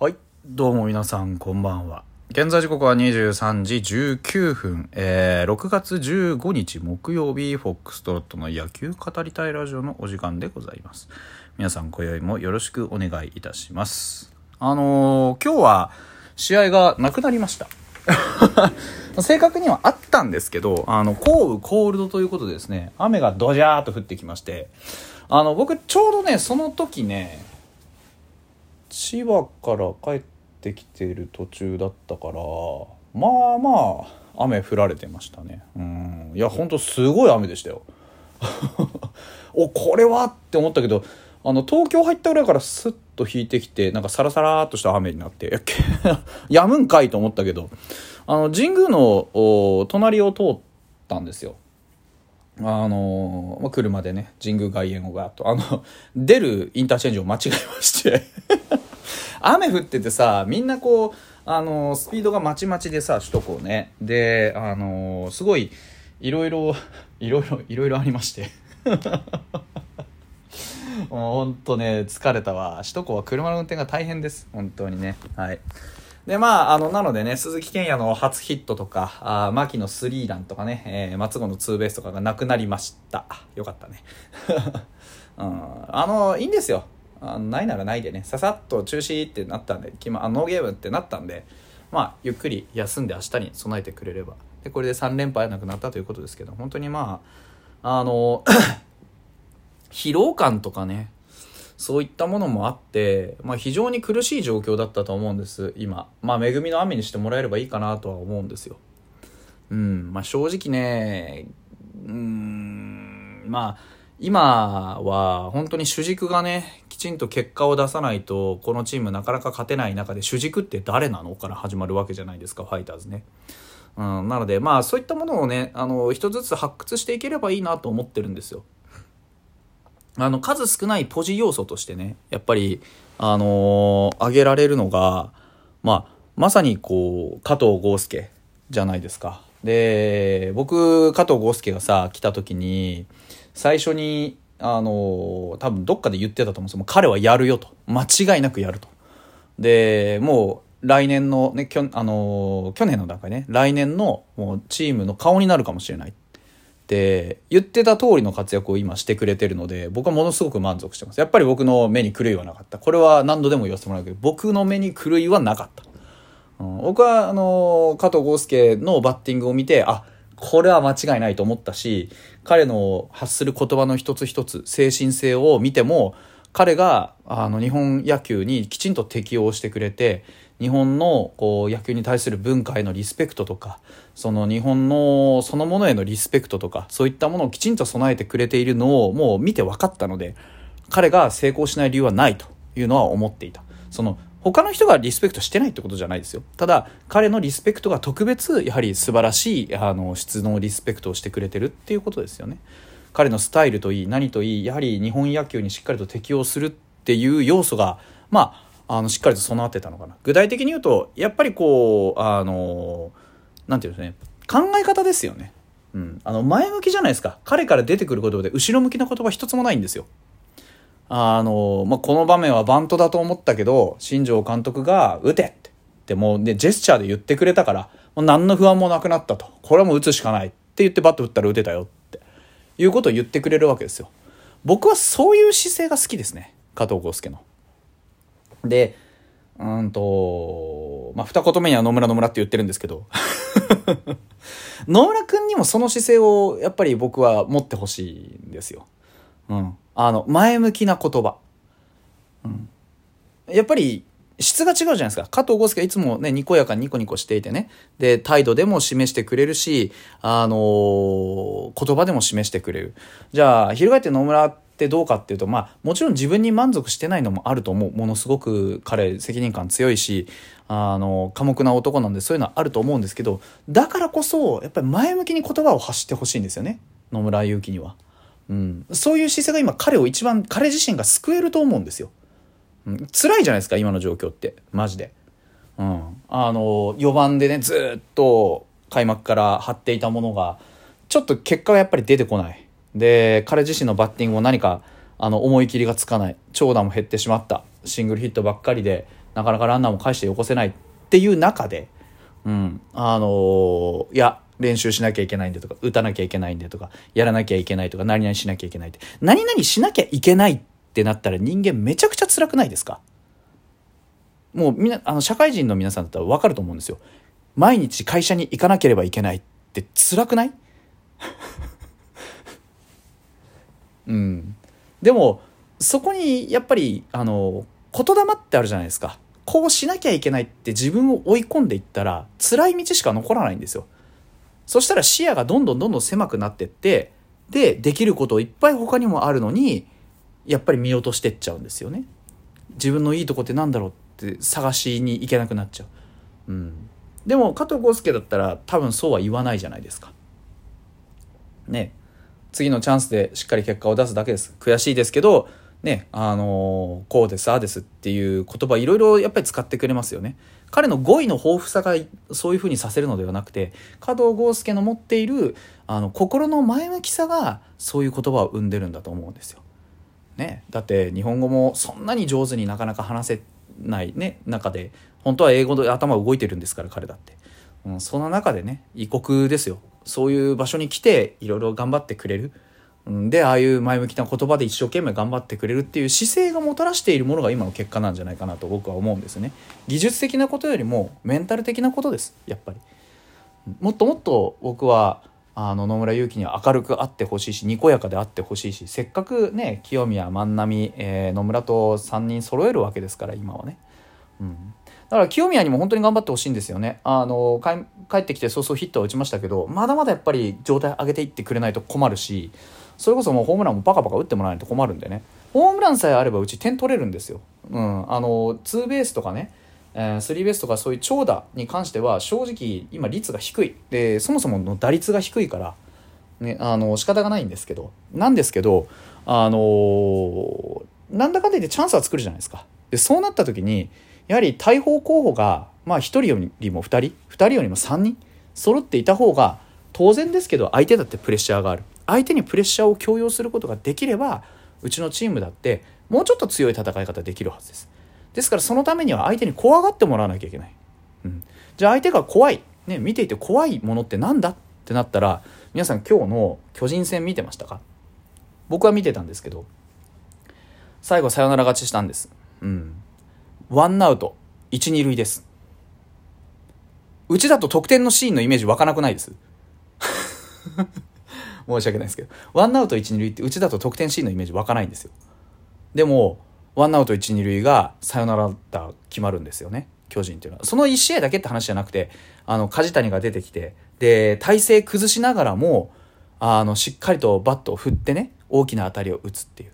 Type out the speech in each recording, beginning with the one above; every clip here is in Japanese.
はい。どうも皆さん、こんばんは。現在時刻は23時19分、えー、6月15日木曜日、フォックストロットの野球語りたいラジオのお時間でございます。皆さん、今宵もよろしくお願いいたします。あのー今日は試合がなくなりました。正確にはあったんですけど、あの、降雨コールドということでですね、雨がドジャーっと降ってきまして、あの、僕ちょうどね、その時ね、千葉から帰ってきてる途中だったからまあまあ雨降られてましたね。うん。いやほんとすごい雨でしたよ。おこれはって思ったけどあの東京入ったぐらいからスッと引いてきてなんかサラサラっとした雨になってや やむんかいと思ったけどあの神宮の隣を通ったんですよ。あのまあ、車でね神宮外苑をガーッとあの出るインターチェンジを間違えまして。雨降っててさみんなこうあのスピードがまちまちでさ首都高ね。であのすごいいろいろ いろいろいろいろありまして。もうほんとね疲れたわ。首都高は車の運転が大変です。本当にね。はい。でまあ、あのなのでね鈴木健也の初ヒットとかあ牧のスリーランとかね、えー松郷のツーベースとかがなくなりました。よかったね、うん、あのいいんですよ。あないならないでね。ささっと中止ってなったんで決まあノーゲームってなったんでまあゆっくり休んで明日に備えてくれれば。でこれで3連敗はなくなったということですけど本当にまああの 疲労感とかねそういったものもあって、まあ、非常に苦しい状況だったと思うんです今。まあ恵みの雨にしてもらえればいいかなとは思うんですよ。うんまあ正直ねうんまあ今は本当に主軸がねちんと結果を出さないとこのチームなかなか勝てない中で主軸って誰なのから始まるわけじゃないですかファイターズね。うん、なのでまあそういったものをねあの一つずつ発掘していければいいなと思ってるんですよ。あの数少ないポジ要素としてねやっぱりあのー挙げられるのがまあまさにこう加藤豪介じゃないですか。で僕加藤豪介がさ来た時に最初にあのー多分どっかで言ってたと思うんですよ。彼はやるよと。間違いなくやると。でもう来年のねきょ、あの去年の段階ね。来年のもうチームの顔になるかもしれない。って言ってた通りの活躍を今してくれてるので僕はものすごく満足してます。やっぱり僕の目に狂いはなかった。これは何度でも言わせてもらうけど僕の目に狂いはなかった、うん僕はあの加藤豪介のバッティングを見てあこれは間違いないと思ったし彼の発する言葉の一つ一つ精神性を見ても彼があの日本野球にきちんと適応してくれて日本のこう野球に対する文化へのリスペクトとかその日本のそのものへのリスペクトとかそういったものをきちんと備えてくれているのをもう見て分かったので彼が成功しない理由はないというのは思っていた。その他の人がリスペクトしてないってことじゃないですよ。ただ彼のリスペクトが特別やはり素晴らしいあの質のリスペクトをしてくれてるっていうことですよね。彼のスタイルといい何といいやはり日本野球にしっかりと適応するっていう要素がまああのしっかりと備わってたのかな。具体的に言うとやっぱりこうあのなんていうんですね考え方ですよね、うん、あの前向きじゃないですか。彼から出てくる言葉で後ろ向きな言葉一つもないんですよ。あの、まあ、この場面はバントだと思ったけど新庄監督が「打て!」ってでもうねジェスチャーで言ってくれたからもう何の不安もなくなったとこれはもう打つしかないって言ってバット打ったら打てたよっていうことを言ってくれるわけですよ僕はそういう姿勢が好きですね加藤豪介のでうんとまあ二言目には野村野村って言ってるんですけど 野村君にもその姿勢をやっぱり僕は持ってほしいんですよ。うん。あの、前向きな言葉。うん。やっぱり質が違うじゃないですか。加藤豪介はいつもね、にこやかにニコニコしていてね。で、態度でも示してくれるし、あのー言葉でも示してくれる。じゃあ、翻って野村ってどうかっていうと、まあ、もちろん自分に満足してないのもあると思う。ものすごく彼、責任感強いし、あの、寡黙な男なんでそういうのはあると思うんですけど、だからこそ、やっぱり前向きに言葉を発してほしいんですよね。野村祐希には。うん。そういう姿勢が今彼を一番、彼自身が救えると思うんですよ。うん、辛いじゃないですか、今の状況って。マジで。うん。あの、4番でね、ずっと開幕から張っていたものが、ちょっと結果がやっぱり出てこない。で、彼自身のバッティングも何か、あの、思い切りがつかない。長打も減ってしまった。シングルヒットばっかりで、なかなかランナーも返してよこせないっていう中で、うん、あの、いや、練習しなきゃいけないんでとか、打たなきゃいけないんでとか、やらなきゃいけないとか、何々しなきゃいけないって。何々しなきゃいけないってなったら人間めちゃくちゃ辛くないですか？もうみな、あの、社会人の皆さんだったらわかると思うんですよ。毎日会社に行かなければいけないって辛くない？うん。でも、そこにやっぱり、あの、言霊ってあるじゃないですか。こうしなきゃいけないって自分を追い込んでいったら、辛い道しか残らないんですよ。そしたら視野がどんどんどんどん狭くなってって、で、できることいっぱい他にもあるのに、やっぱり見落としてっちゃうんですよね。自分のいいとこってなんだろうって探しに行けなくなっちゃう。うん。でも、加藤浩介だったら多分そうは言わないじゃないですか。ね。次のチャンスでしっかり結果を出すだけです。悔しいですけど、ね、あの、こうです、ああですっていう言葉いろいろやっぱり使ってくれますよね。彼の語彙の豊富さがそういうふうにさせるのではなくて、加藤豪介の持っているあの心の前向きさがそういう言葉を生んでるんだと思うんですよ。ね、だって日本語もそんなに上手になかなか話せないね中で本当は英語で頭動いてるんですから彼だって、うん、そんな中でね異国ですよそういう場所に来ていろいろ頑張ってくれる。でああいう前向きな言葉で一生懸命頑張ってくれるっていう姿勢がもたらしているものが今の結果なんじゃないかなと僕は思うんですね。技術的なことよりもメンタル的なことですやっぱり。もっともっと僕はあの野村祐希には明るくあってほしいしにこやかであってほしいしせっかくね清宮万波、えー、野村と3人揃えるわけですから今はね、うん、だから清宮にも本当に頑張ってほしいんですよね。あの帰ってきて早々ヒットは打ちましたけどまだまだやっぱり状態上げていってくれないと困るしそれこそもうホームランもパカパカ打ってもらわないと困るんでね。ホームランさえあればうち点取れるんですよ、うん、あのツーベースとかねえー、スリーベースとかそういう長打に関しては正直今率が低い。でそもそもの打率が低いから、ね、あの仕方がないんですけど。なんですけどあのー、なんだかんだ言ってチャンスは作るじゃないですか。でそうなった時にやはり大砲候補がまあ1人よりも2人2人よりも3人揃っていた方が当然ですけど相手だってプレッシャーがある。相手にプレッシャーを強要することができればうちのチームだってもうちょっと強い戦い方できるはずです。ですからそのためには相手に怖がってもらわなきゃいけない、うん、じゃあ相手が怖い、ね、見ていて怖いものって何だってなったら皆さん今日の巨人戦見てましたか？僕は見てたんですけど最後サヨナラ勝ちしたんです。うん。ワンアウト。1、2塁です。うちだと得点のシーンのイメージ湧かなくないです？申し訳ないですけど、ワンアウト1、2塁ってうちだと得点シーンのイメージ湧かないんですよ。でも、ワンアウト1、2塁がサヨナラだ決まるんですよね。巨人っていうのは。その1試合だけって話じゃなくて、あの、梶谷が出てきて、で、体勢崩しながらも、あの、しっかりとバットを振ってね、大きな当たりを打つっていう。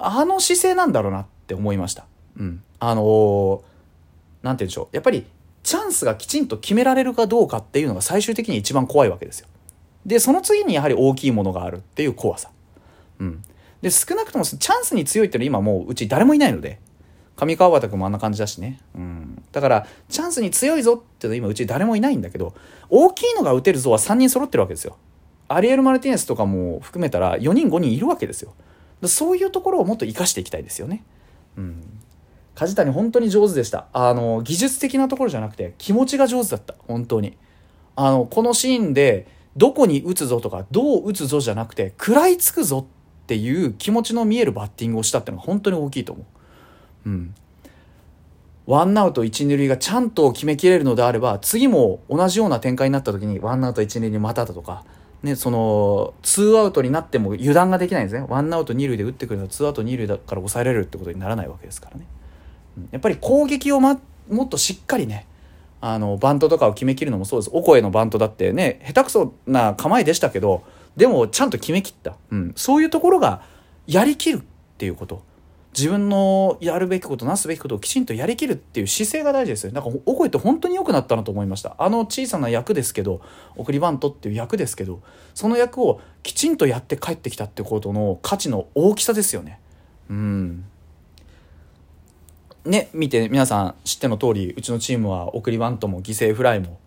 あの姿勢なんだろうなって思いました。うん。あのー、なんて言うんでしょう。やっぱり、チャンスがきちんと決められるかどうかっていうのが最終的に一番怖いわけですよ。で、その次にやはり大きいものがあるっていう怖さ。うん。で、少なくともチャンスに強いっていうのは今もううち誰もいないので、上川端君もあんな感じだしね。うん。だから、チャンスに強いぞっていうのは今うち誰もいないんだけど、大きいのが打てるぞは3人揃ってるわけですよ。アリエル・マルティネスとかも含めたら4人5人いるわけですよ。そういうところをもっと活かしていきたいですよね。うん。梶谷本当に上手でした。あの、技術的なところじゃなくて気持ちが上手だった。本当に。あの、このシーンでどこに打つぞとかどう打つぞじゃなくて食らいつくぞっていう気持ちの見えるバッティングをしたっていうのが本当に大きいと思う。うん。ワンアウト1、2塁がちゃんと決めきれるのであれば、次も同じような展開になった時に、ワンアウト1、2塁まただとか、ね、その、ツーアウトになっても油断ができないんですね。ワンアウト2塁で打ってくるのツーアウト2塁だから抑えられるってことにならないわけですからね。やっぱり攻撃を、ま、もっとしっかりね、あのバントとかを決めきるのもそうです。お声のバントだってね下手くそな構えでしたけどでもちゃんと決めきった、うん、そういうところがやりきるっていうこと。自分のやるべきことなすべきことをきちんとやりきるっていう姿勢が大事ですよ。なんかお声って本当に良くなったなと思いました。あの小さな役ですけど送りバントっていう役ですけどその役をきちんとやって帰ってきたってことの価値の大きさですよね。うん。ね、見て皆さん知っての通り、うちのチームは送りバントも犠牲フライも、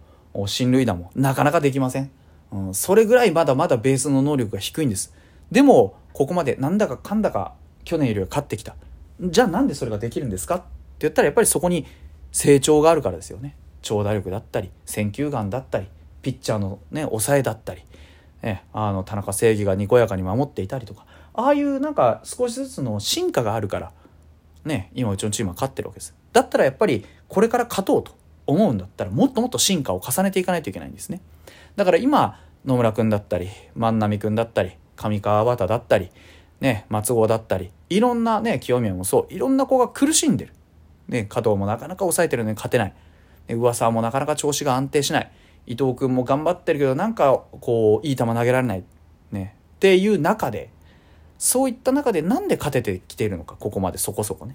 進塁打もなかなかできません。うん、それぐらいまだまだベースの能力が低いんです。でも、ここまでなんだかかんだか去年よりは勝ってきた。じゃあなんでそれができるんですか？って言ったらやっぱりそこに成長があるからですよね長打力だったり選球眼だったりピッチャーのね抑えだったり、ね、あの田中正義がにこやかに守っていたりとかああいうなんか少しずつの進化があるからね今うちのチームは勝ってるわけです。だったらやっぱりこれから勝とうと思うんだったらもっともっと進化を重ねていかないといけないんですね。だから今野村君だったり万波君だったり上川端だったりね松郷だったりいろんなね清宮もそういろんな子が苦しんでる、ね、加藤もなかなか抑えてるのに勝てない。ね噂もなかなか調子が安定しない。伊藤君も頑張ってるけどなんかこういい球投げられない、ね、っていう中でそういった中でなんで勝ててきているのかここまでそこそこね。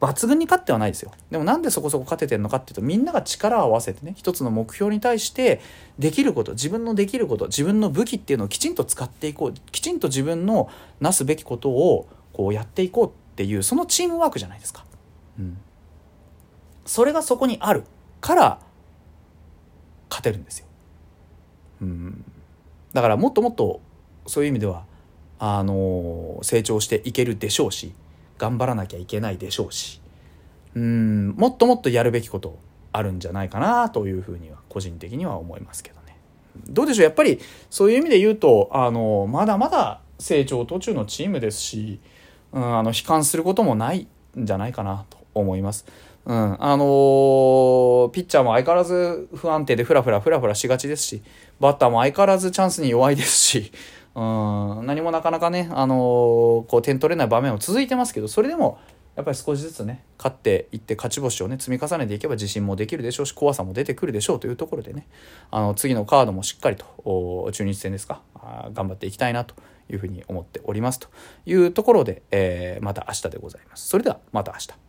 抜群に勝ってはないですよ。でもなんでそこそこ勝ててるのかっていうとみんなが力を合わせてね一つの目標に対してできること自分のできること自分の武器っていうのをきちんと使っていこうきちんと自分のなすべきことをこうやっていこうっていうそのチームワークじゃないですか。うん、それがそこにある。から勝てるんですよ。うん、だからもっともっとそういう意味ではあの成長していけるでしょうし頑張らなきゃいけないでしょうしうんもっともっとやるべきことあるんじゃないかなというふうには個人的には思いますけどね。どうでしょう？やっぱりそういう意味で言うとあのまだまだ成長途中のチームですし、うん、あの悲観することもないんじゃないかなと思います。うん、あのー、ピッチャーも相変わらず不安定でフラフラフラフラしがちですし、バッターも相変わらずチャンスに弱いですし、うん、何もなかなかね、あのー、こう点取れない場面は続いてますけど、それでもやっぱり少しずつね勝っていって勝ち星をね積み重ねていけば自信もできるでしょうし怖さも出てくるでしょうというところでねあの次のカードもしっかりと中日戦ですか頑張っていきたいなというふうに思っておりますというところで、えー、また明日でございます。それではまた明日。